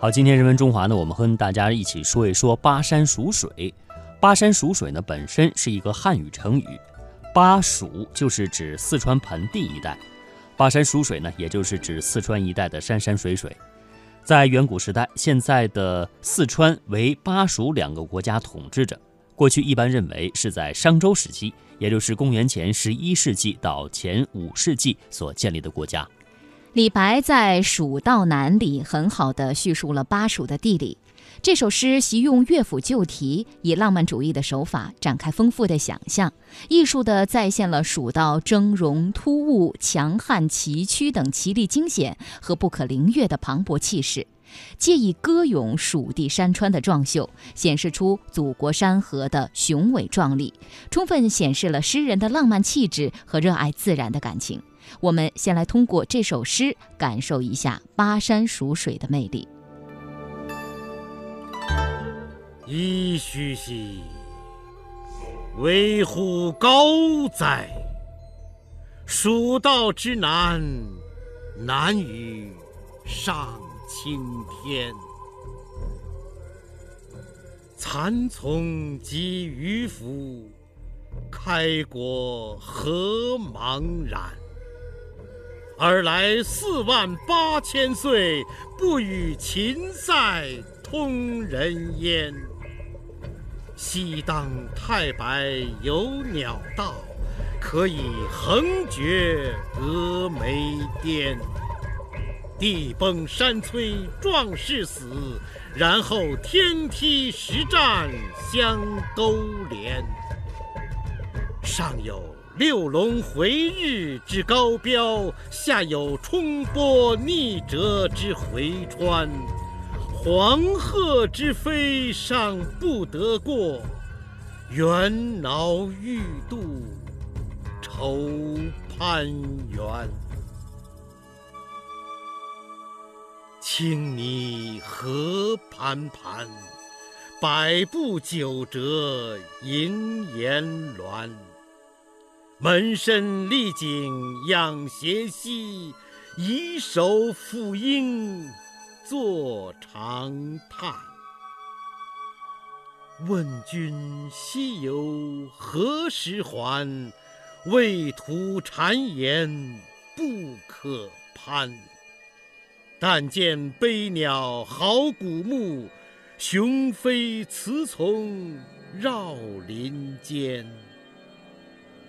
好，今天人文中华呢，我们和大家一起说一说巴山蜀水。巴山蜀水呢，本身是一个汉语成语，巴蜀就是指四川盆地一带，巴山蜀水呢，也就是指四川一带的山山水水。在远古时代，现在的四川为巴蜀两个国家统治着。过去一般认为是在商周时期，也就是公元前十一世纪到前五世纪所建立的国家。李白在《蜀道难》里很好地叙述了巴蜀的地理。这首诗习用乐府旧题，以浪漫主义的手法展开丰富的想象，艺术地再现了蜀道峥嵘突兀、强悍崎岖等奇丽惊险和不可凌越的磅礴气势，借以歌咏蜀地山川的壮秀，显示出祖国山河的雄伟壮丽，充分显示了诗人的浪漫气质和热爱自然的感情。我们先来通过这首诗感受一下巴山蜀水的魅力。噫吁兮，危乎高哉！蜀道之难，难于上青天。蚕丛及鱼凫，开国何茫然！尔来四万八千岁，不与秦塞通人烟。西当太白有鸟道，可以横绝峨眉巅。地崩山摧壮士死，然后天梯石栈相勾连。上有。六龙回日之高标，下有冲波逆折之回川。黄鹤之飞尚不得过，猿猱欲度愁攀援。青泥何盘盘，百步九折萦岩峦。门深丽景仰斜溪，以手抚膺坐长叹。问君西游何时还？畏途谗言不可攀。但见悲鸟号古木，雄飞雌从绕林间。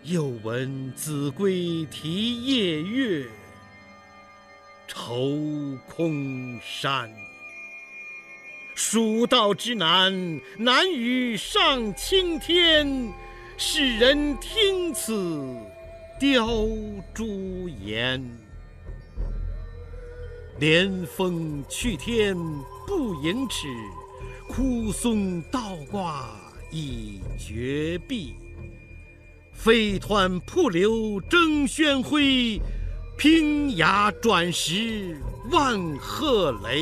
又闻子规啼夜月，愁空山。蜀道之难，难于上青天。世人听此，凋朱颜。连峰去天不盈尺，枯松倒挂倚绝壁。飞湍瀑流争喧哗，平崖转石万壑雷。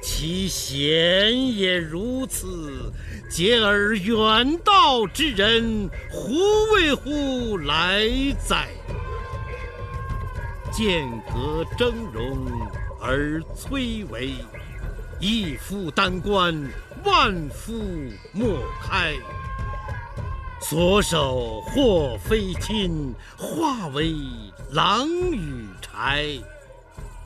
其险也如此，嗟尔远道之人，胡为乎来哉？剑阁峥嵘而崔嵬，一夫当关，万夫莫开。所守或非亲，化为狼与豺；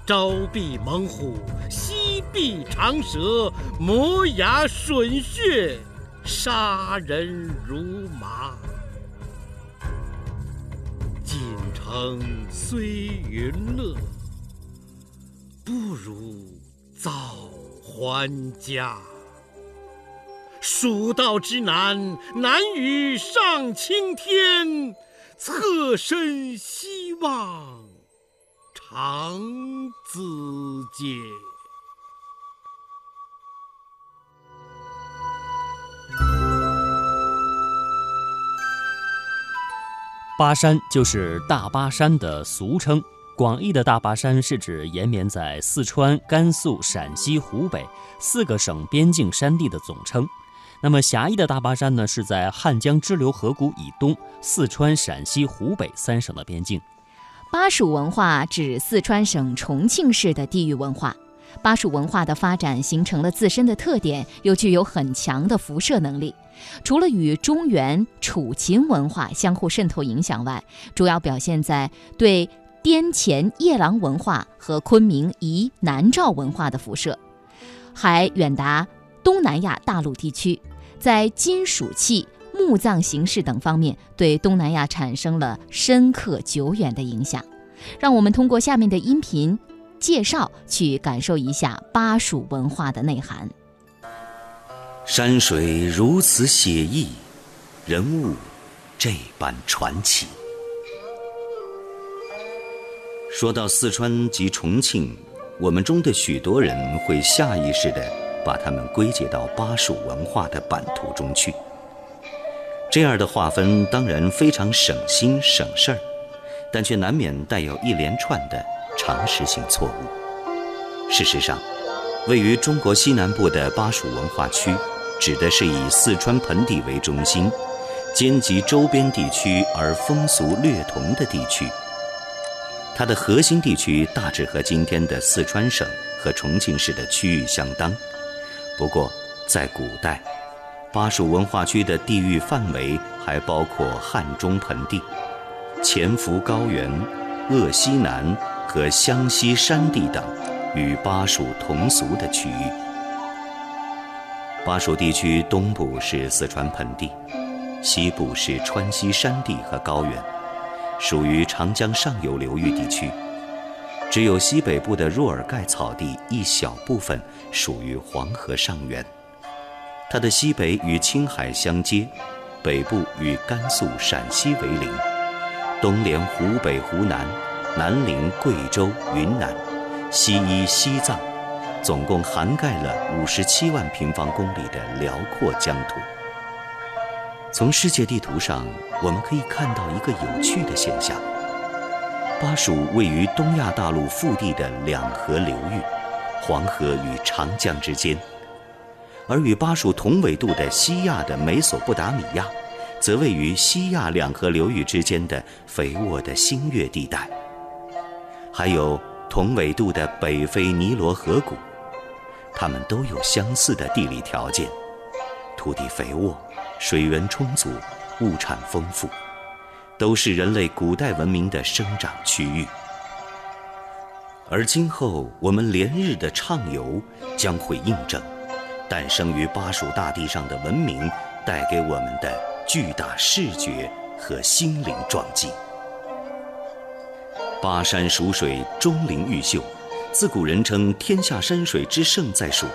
朝避猛虎，夕避长蛇，磨牙吮血，杀人如麻。锦城虽云乐，不如早还家。蜀道之难，难于上青天。侧身西望，长咨嗟。巴山就是大巴山的俗称。广义的大巴山是指延绵在四川、甘肃、陕西、湖北四个省边境山地的总称。那么狭义的大巴山呢，是在汉江支流河谷以东，四川、陕西、湖北三省的边境。巴蜀文化指四川省重庆市的地域文化。巴蜀文化的发展形成了自身的特点，又具有很强的辐射能力。除了与中原、楚秦文化相互渗透影响外，主要表现在对滇黔夜郎文化和昆明彝南诏文化的辐射，还远达东南亚大陆地区，在金属器、墓葬形式等方面对东南亚产生了深刻久远的影响。让我们通过下面的音频介绍，去感受一下巴蜀文化的内涵。山水如此写意，人物这般传奇。说到四川及重庆，我们中的许多人会下意识地把它们归结到巴蜀文化的版图中去。这样的划分当然非常省心省事儿。但却难免带有一连串的常识性错误。事实上，位于中国西南部的巴蜀文化区，指的是以四川盆地为中心，兼及周边地区而风俗略同的地区。它的核心地区大致和今天的四川省和重庆市的区域相当。不过，在古代，巴蜀文化区的地域范围还包括汉中盆地。潜伏高原、鄂西南和湘西山地等与巴蜀同俗的区域。巴蜀地区东部是四川盆地，西部是川西山地和高原，属于长江上游流域地区。只有西北部的若尔盖草地一小部分属于黄河上源。它的西北与青海相接，北部与甘肃、陕西为邻。东连湖北、湖南，南临贵州、云南，西依西藏，总共涵盖了五十七万平方公里的辽阔疆土。从世界地图上，我们可以看到一个有趣的现象：巴蜀位于东亚大陆腹地的两河流域——黄河与长江之间，而与巴蜀同纬度的西亚的美索不达米亚。则位于西亚两河流域之间的肥沃的新月地带，还有同纬度的北非尼罗河谷，它们都有相似的地理条件：土地肥沃、水源充足、物产丰富，都是人类古代文明的生长区域。而今后我们连日的畅游，将会印证诞生于巴蜀大地上的文明带给我们的。巨大视觉和心灵撞击。巴山蜀水钟灵毓秀，自古人称天下山水之胜在蜀。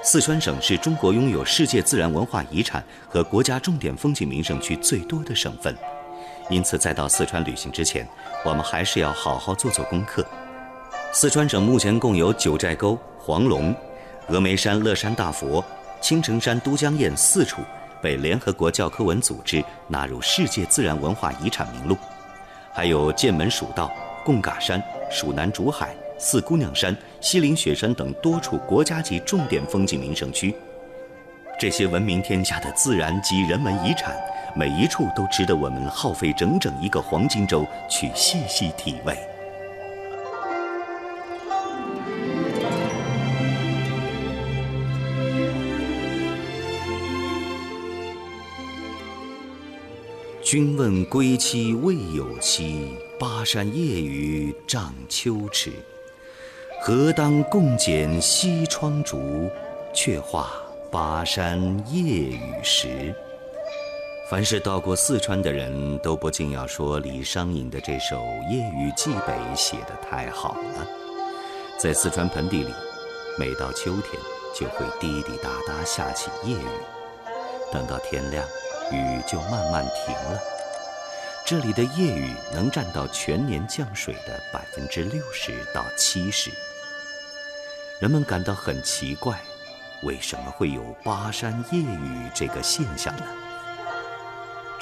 四川省是中国拥有世界自然文化遗产和国家重点风景名胜区最多的省份，因此在到四川旅行之前，我们还是要好好做做功课。四川省目前共有九寨沟、黄龙、峨眉山乐山大佛、青城山都江堰四处。被联合国教科文组织纳入世界自然文化遗产名录，还有剑门蜀道、贡嘎山、蜀南竹海、四姑娘山、西岭雪山等多处国家级重点风景名胜区。这些闻名天下的自然及人文遗产，每一处都值得我们耗费整整一个黄金周去细细体味。君问归期未有期，巴山夜雨涨秋池。何当共剪西窗烛，却话巴山夜雨时。凡是到过四川的人都不禁要说李商隐的这首《夜雨寄北》写得太好了。在四川盆地里，每到秋天就会滴滴答答下起夜雨，等到天亮。雨就慢慢停了。这里的夜雨能占到全年降水的百分之六十到七十。人们感到很奇怪，为什么会有巴山夜雨这个现象呢？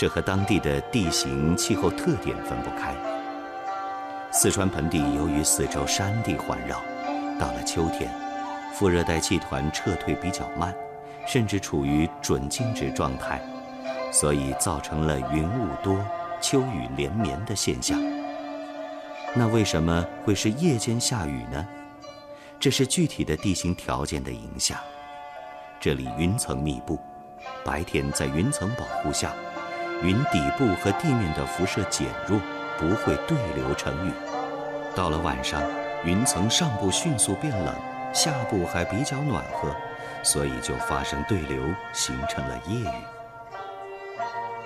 这和当地的地形气候特点分不开。四川盆地由于四周山地环绕，到了秋天，副热带气团撤退比较慢，甚至处于准静止状态。所以造成了云雾多、秋雨连绵的现象。那为什么会是夜间下雨呢？这是具体的地形条件的影响。这里云层密布，白天在云层保护下，云底部和地面的辐射减弱，不会对流成雨。到了晚上，云层上部迅速变冷，下部还比较暖和，所以就发生对流，形成了夜雨。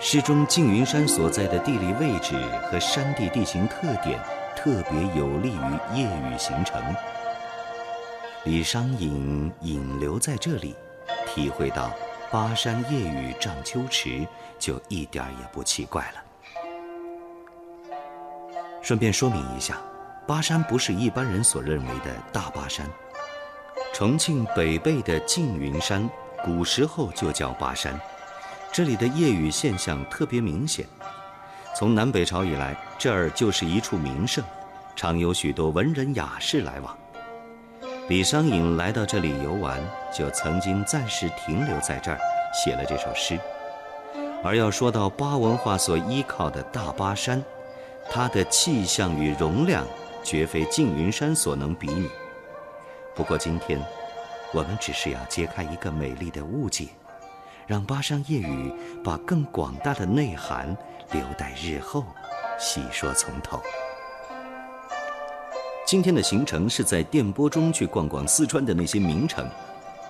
诗中缙云山所在的地理位置和山地地形特点，特别有利于夜雨形成。李商隐引留在这里，体会到巴山夜雨涨秋池，就一点也不奇怪了。顺便说明一下，巴山不是一般人所认为的大巴山。重庆北碚的缙云山，古时候就叫巴山。这里的夜雨现象特别明显。从南北朝以来，这儿就是一处名胜，常有许多文人雅士来往。李商隐来到这里游玩，就曾经暂时停留在这儿，写了这首诗。而要说到巴文化所依靠的大巴山，它的气象与容量绝非缙云山所能比拟。不过今天，我们只是要揭开一个美丽的误解，让巴山夜雨把更广大的内涵留待日后细说从头。今天的行程是在电波中去逛逛四川的那些名城。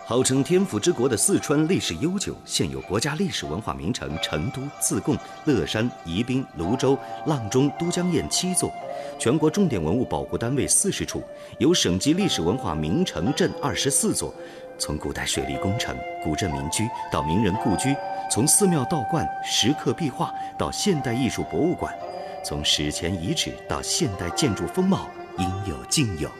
号称天府之国的四川历史悠久，现有国家历史文化名城成都、自贡、乐山、宜宾、泸州、阆中、都江堰七座，全国重点文物保护单位四十处，有省级历史文化名城镇二十四座。从古代水利工程、古镇民居到名人故居，从寺庙道观、石刻壁画到现代艺术博物馆，从史前遗址到现代建筑风貌。应有尽有。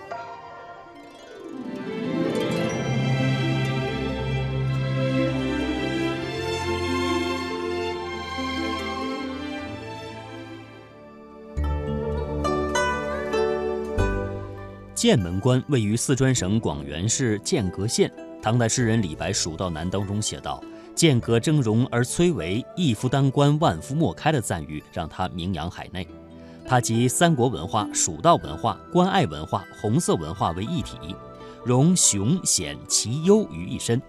剑门关位于四川省广元市剑阁县。唐代诗人李白《蜀道难》当中写道：“剑阁峥嵘而崔嵬，一夫当关，万夫莫开”的赞誉，让他名扬海内。它集三国文化、蜀道文化、关隘文化、红色文化为一体，融雄险奇优于一身。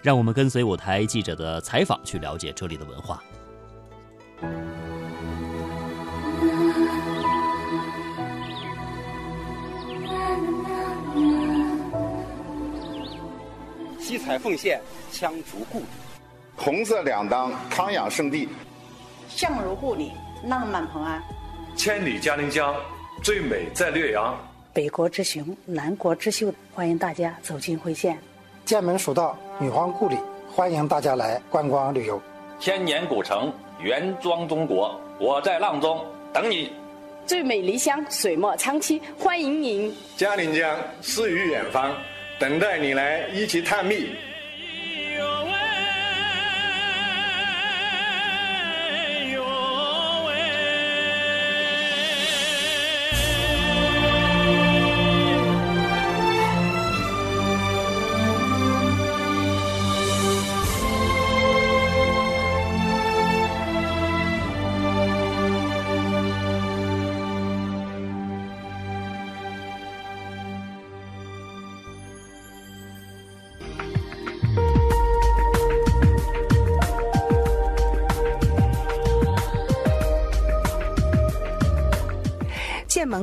让我们跟随我台记者的采访，去了解这里的文化。七彩凤线，羌族故里；红色两当，康养圣地；相如故里，浪漫蓬安。千里嘉陵江，最美在略阳。北国之雄，南国之秀，欢迎大家走进辉县。剑门蜀道，女皇故里，欢迎大家来观光旅游。千年古城，原装中国，我在阆中等你。最美离乡，水墨苍溪，欢迎您。嘉陵江，诗与远方，等待你来一起探秘。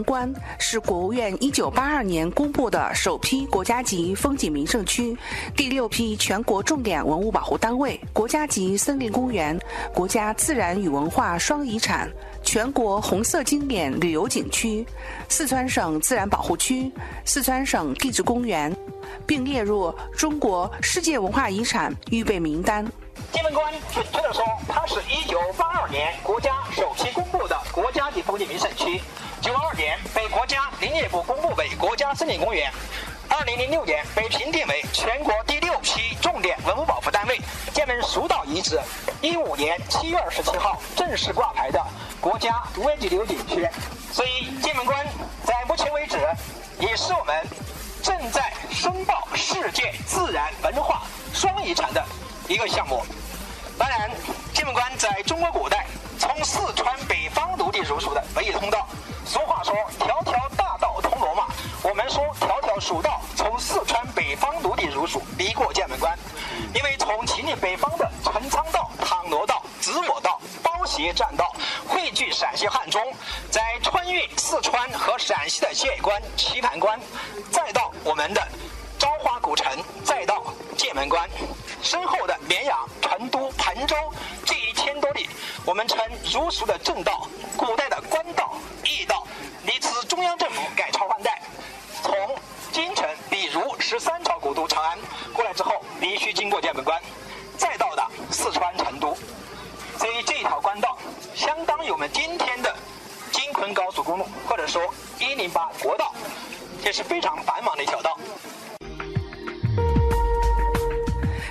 关是国务院一九八二年公布的首批国家级风景名胜区，第六批全国重点文物保护单位，国家级森林公园，国家自然与文化双遗产，全国红色经典旅游景区，四川省自然保护区，四川省地质公园，并列入中国世界文化遗产预备名单。剑门关，准确的说，它是一九八二年国家首批公布的国家级风景名胜区，九二年被国家林业部公布为国家森林公园，二零零六年被评定为全国第六批重点文物保护单位。剑门蜀道遗址，一五年七月二十七号正式挂牌的国家五 A 级旅游景区。所以，剑门关在目前为止，也是我们正在申报世界自然文化双遗产的。一个项目，当然，剑门关在中国古代从四川北方独地入蜀的唯一通道。俗话说“条条大道通罗马”，我们说“条条蜀道从四川北方奴隶入蜀，必过剑再到达四川成都，所以这条官道相当于我们今天的京昆高速公路，或者说一零八国道，这是非常繁忙的一条道。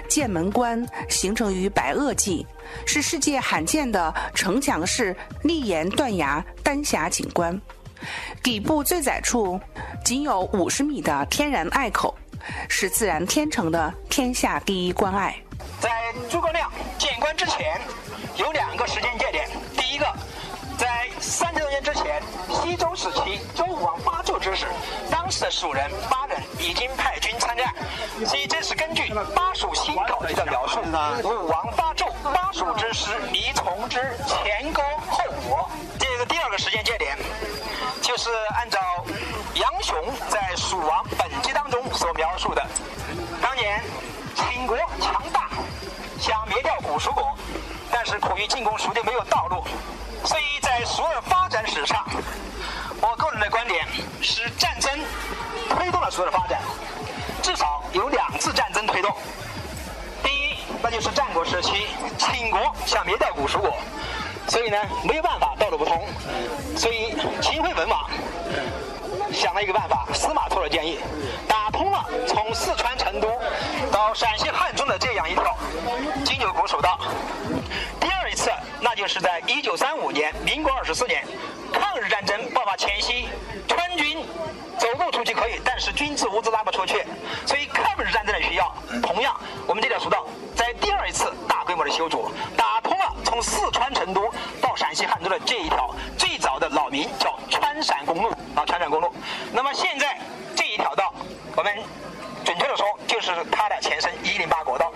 剑门关形成于白垩纪，是世界罕见的城墙式立岩断崖丹霞景观。底部最窄处仅有五十米的天然隘口，是自然天成的天下第一关隘。在诸葛亮建关之前，有两个时间节点。第一个，在三千多年之前，西周时期，周武王八纣之时，当时的蜀人八人已经派军参战，所以这是根据《巴蜀新稿》的描述。武王八纣，巴蜀之师离从之，前勾后搏。这个第二个时间节点，就是按照杨雄在《蜀王本纪》当中所描述的，当年秦国强，蜀国，但是苦于进攻蜀地没有道路，所以在蜀的发展史上，我个人的观点是战争推动了蜀的发展，至少有两次战争推动。第一，那就是战国时期，秦国想灭掉古蜀国。所以呢，没有办法，道路不通，所以秦惠文王想了一个办法，司马错的建议，打通了从四川成都到陕西汉中的这样一条金牛古蜀道。那就是在一九三五年，民国二十四年，抗日战争爆发前夕，川军走路出去可以，但是军资物资拉不出去，所以抗日战争的需要，同样我们这条蜀道在第二次大规模的修筑，打通了从四川成都到陕西汉中的这一条最早的老名叫川陕公路啊，川陕公路。那么现在这一条道，我们准确的说就是它的前身一零八国道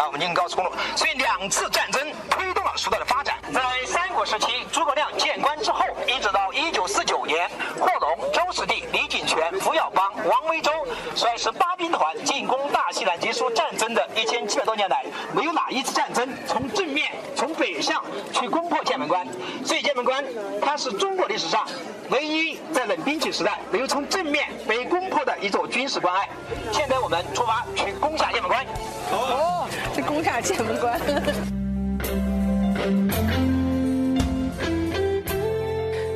啊，我们京高速公路。所以两次战争推动了蜀道的发展。在三国时期，诸葛亮建关之后，一直到一九四九年，霍龙、周士第、李景全、冯小刚、王维洲率十八兵团进攻大西南结束战争的一千七百多年来，没有哪一次战争从正面从北向去攻破剑门关。所以剑门关它是中国历史上唯一在冷兵器时代没有从正面被攻破的一座军事关隘。现在我们出发去攻下剑门关。攻下剑门关。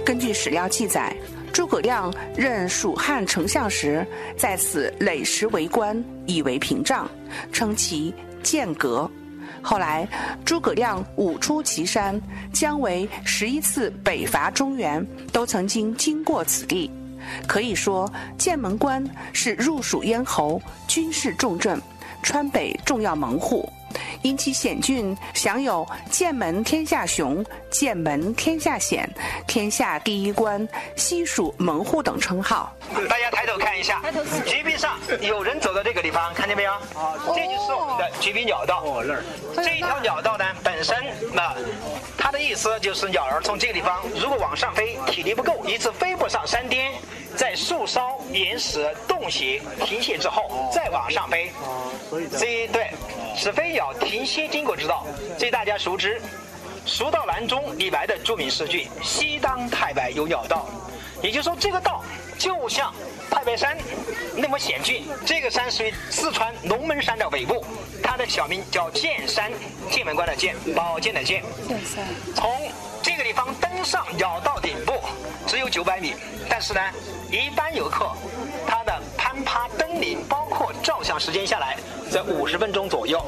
根据史料记载，诸葛亮任蜀汉丞相时，在此垒石为关，以为屏障，称其剑阁。后来，诸葛亮五出祁山，姜维十一次北伐中原，都曾经经过此地。可以说，剑门关是入蜀咽喉、军事重镇、川北重要门户。因其险峻，享有“剑门天下雄”“剑门天下险”“天下第一关”“西蜀门户”等称号。大家抬头看一下，绝壁上有人走到这个地方，看见没有？啊这就是我们的绝壁鸟道。这一条鸟道呢，本身那它的意思就是鸟儿从这个地方如果往上飞，体力不够，一次飞不上山巅，在树梢、岩石、洞穴停歇之后，再往上飞。所以对，是飞鸟停歇经过之道。所以大家熟知“蜀道难”中李白的著名诗句“西当太白有鸟道”，也就是说，这个道就像太白山那么险峻。这个山属于四川龙门山的尾部，它的小名叫剑山，剑门关的剑，宝剑的剑。剑山。从这个地方登上鸟道顶部九百米，但是呢，一般游客他的攀爬登顶，包时间下来在五十分钟左右，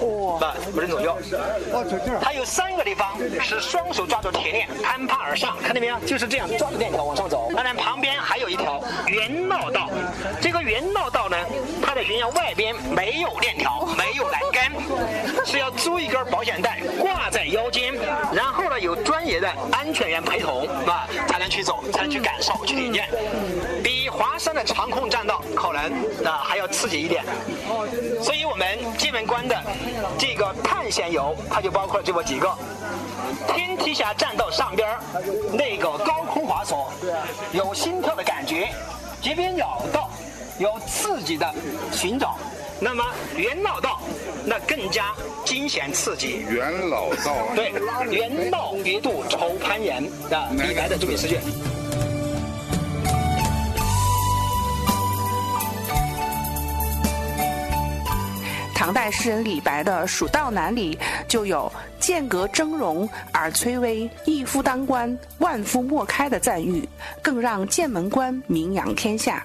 啊，五十分钟左右。它有三个地方是双手抓住铁链攀爬而上，看到没有？就是这样抓着链条往上走。当然旁边还有一条原闹道，这个原闹道呢，它的悬崖外边没有链条，没有栏杆，是要租一根保险带挂在腰间，然后呢有专业的安全员陪同，啊，才能去走，才能去感受、去体验。比华山的长空栈道可能啊还要刺激一点。所以我们剑门关的这个探险游，它就包括这么几个：天梯峡栈道上边那个高空滑索，有心跳的感觉；街边鸟道有刺激的寻找。那么元老道那更加惊险刺激。元老道对，元老别度愁攀岩的李白的著名诗句。唐代诗人李白的《蜀道难》里就有“剑阁峥嵘而崔嵬，一夫当关，万夫莫开”的赞誉，更让剑门关名扬天下。